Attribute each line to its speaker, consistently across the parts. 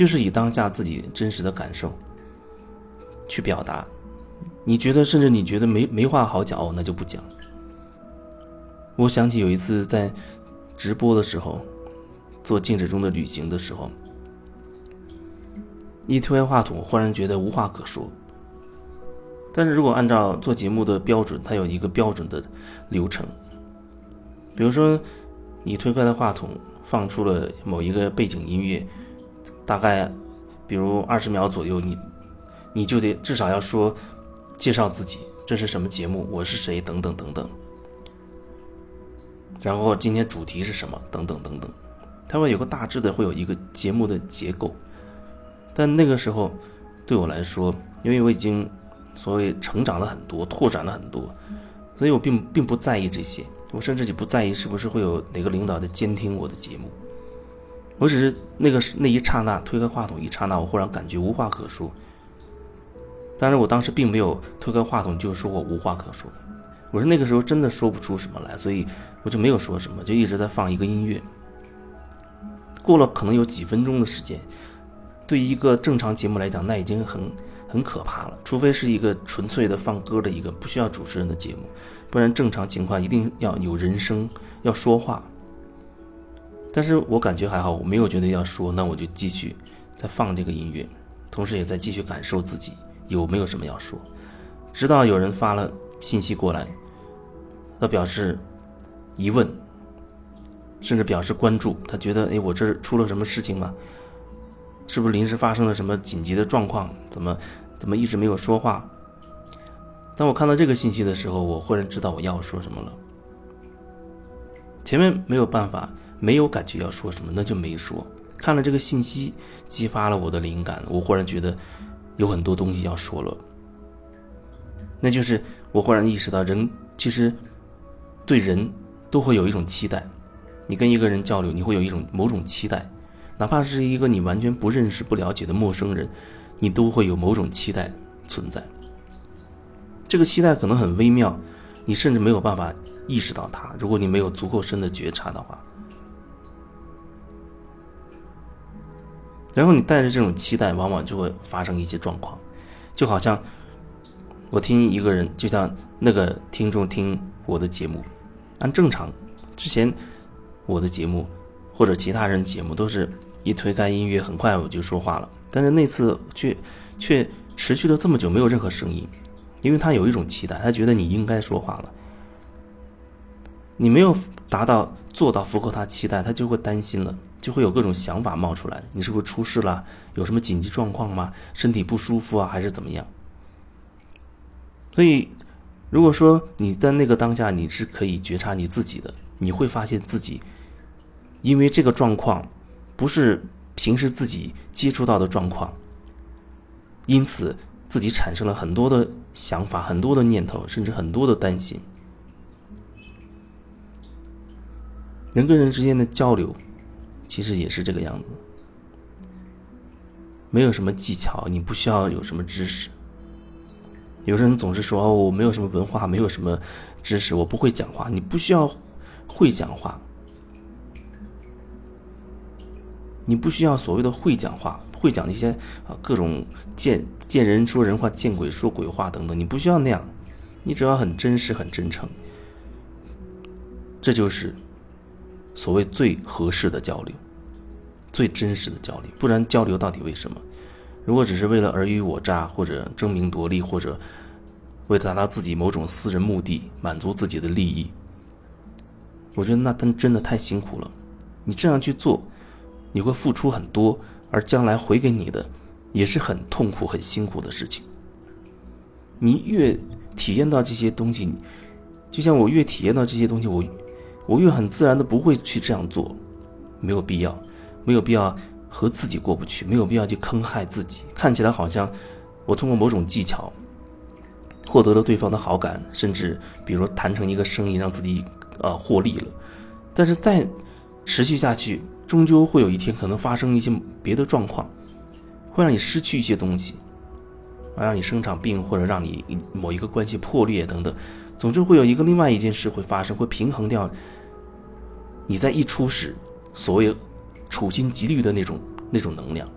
Speaker 1: 就是以当下自己真实的感受去表达。你觉得，甚至你觉得没没话好讲哦，那就不讲。我想起有一次在直播的时候，做静止中的旅行的时候，一推开话筒，忽然觉得无话可说。但是如果按照做节目的标准，它有一个标准的流程。比如说，你推开了话筒，放出了某一个背景音乐，大概比如二十秒左右，你你就得至少要说介绍自己，这是什么节目，我是谁，等等等等。然后今天主题是什么，等等等等，它会有个大致的，会有一个节目的结构。但那个时候对我来说，因为我已经所谓成长了很多，拓展了很多，所以我并并不在意这些。我甚至就不在意是不是会有哪个领导在监听我的节目，我只是那个那一刹那推开话筒一刹那，我忽然感觉无话可说。但是我当时并没有推开话筒就说我无话可说，我是那个时候真的说不出什么来，所以我就没有说什么，就一直在放一个音乐。过了可能有几分钟的时间，对于一个正常节目来讲，那已经很很可怕了，除非是一个纯粹的放歌的一个不需要主持人的节目。不然正常情况一定要有人声，要说话。但是我感觉还好，我没有觉得要说，那我就继续在放这个音乐，同时也在继续感受自己有没有什么要说。直到有人发了信息过来，他表示疑问，甚至表示关注，他觉得哎，我这出了什么事情吗？是不是临时发生了什么紧急的状况？怎么怎么一直没有说话？当我看到这个信息的时候，我忽然知道我要说什么了。前面没有办法，没有感觉要说什么，那就没说。看了这个信息，激发了我的灵感，我忽然觉得有很多东西要说了。那就是我忽然意识到，人其实对人都会有一种期待。你跟一个人交流，你会有一种某种期待，哪怕是一个你完全不认识、不了解的陌生人，你都会有某种期待存在。这个期待可能很微妙，你甚至没有办法意识到它。如果你没有足够深的觉察的话，然后你带着这种期待，往往就会发生一些状况，就好像我听一个人，就像那个听众听我的节目，按正常，之前我的节目或者其他人节目都是一推开音乐，很快我就说话了，但是那次却却持续了这么久，没有任何声音。因为他有一种期待，他觉得你应该说话了。你没有达到做到符合他期待，他就会担心了，就会有各种想法冒出来。你是不是出事了？有什么紧急状况吗？身体不舒服啊，还是怎么样？所以，如果说你在那个当下你是可以觉察你自己的，你会发现自己，因为这个状况不是平时自己接触到的状况，因此。自己产生了很多的想法，很多的念头，甚至很多的担心。人跟人之间的交流，其实也是这个样子。没有什么技巧，你不需要有什么知识。有人总是说：“哦，我没有什么文化，没有什么知识，我不会讲话。”你不需要会讲话，你不需要所谓的会讲话。会讲那些啊各种见见人说人话，见鬼说鬼话等等，你不需要那样，你只要很真实、很真诚，这就是所谓最合适的交流，最真实的交流。不然交流到底为什么？如果只是为了尔虞我诈，或者争名夺利，或者为了达到自己某种私人目的，满足自己的利益，我觉得那真真的太辛苦了。你这样去做，你会付出很多。而将来回给你的，也是很痛苦、很辛苦的事情。你越体验到这些东西，就像我越体验到这些东西，我我越很自然的不会去这样做，没有必要，没有必要和自己过不去，没有必要去坑害自己。看起来好像我通过某种技巧获得了对方的好感，甚至比如谈成一个生意，让自己呃获利了，但是再持续下去。终究会有一天，可能发生一些别的状况，会让你失去一些东西，啊，让你生场病，或者让你某一个关系破裂等等。总之，会有一个另外一件事会发生，会平衡掉你在一初始所谓处心积虑的那种那种能量。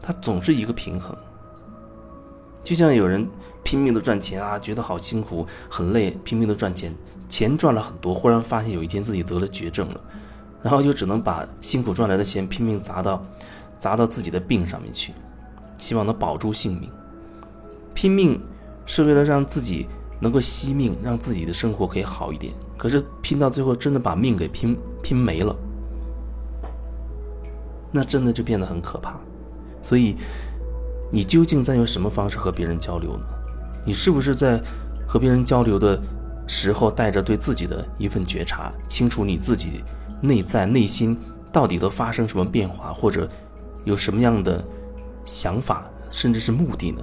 Speaker 1: 它总是一个平衡。就像有人拼命的赚钱啊，觉得好辛苦、很累，拼命的赚钱，钱赚了很多，忽然发现有一天自己得了绝症了，然后就只能把辛苦赚来的钱拼命砸到砸到自己的病上面去，希望能保住性命。拼命是为了让自己能够惜命，让自己的生活可以好一点。可是拼到最后，真的把命给拼拼没了，那真的就变得很可怕。所以。你究竟在用什么方式和别人交流呢？你是不是在和别人交流的时候带着对自己的一份觉察，清楚你自己内在内心到底都发生什么变化，或者有什么样的想法，甚至是目的呢？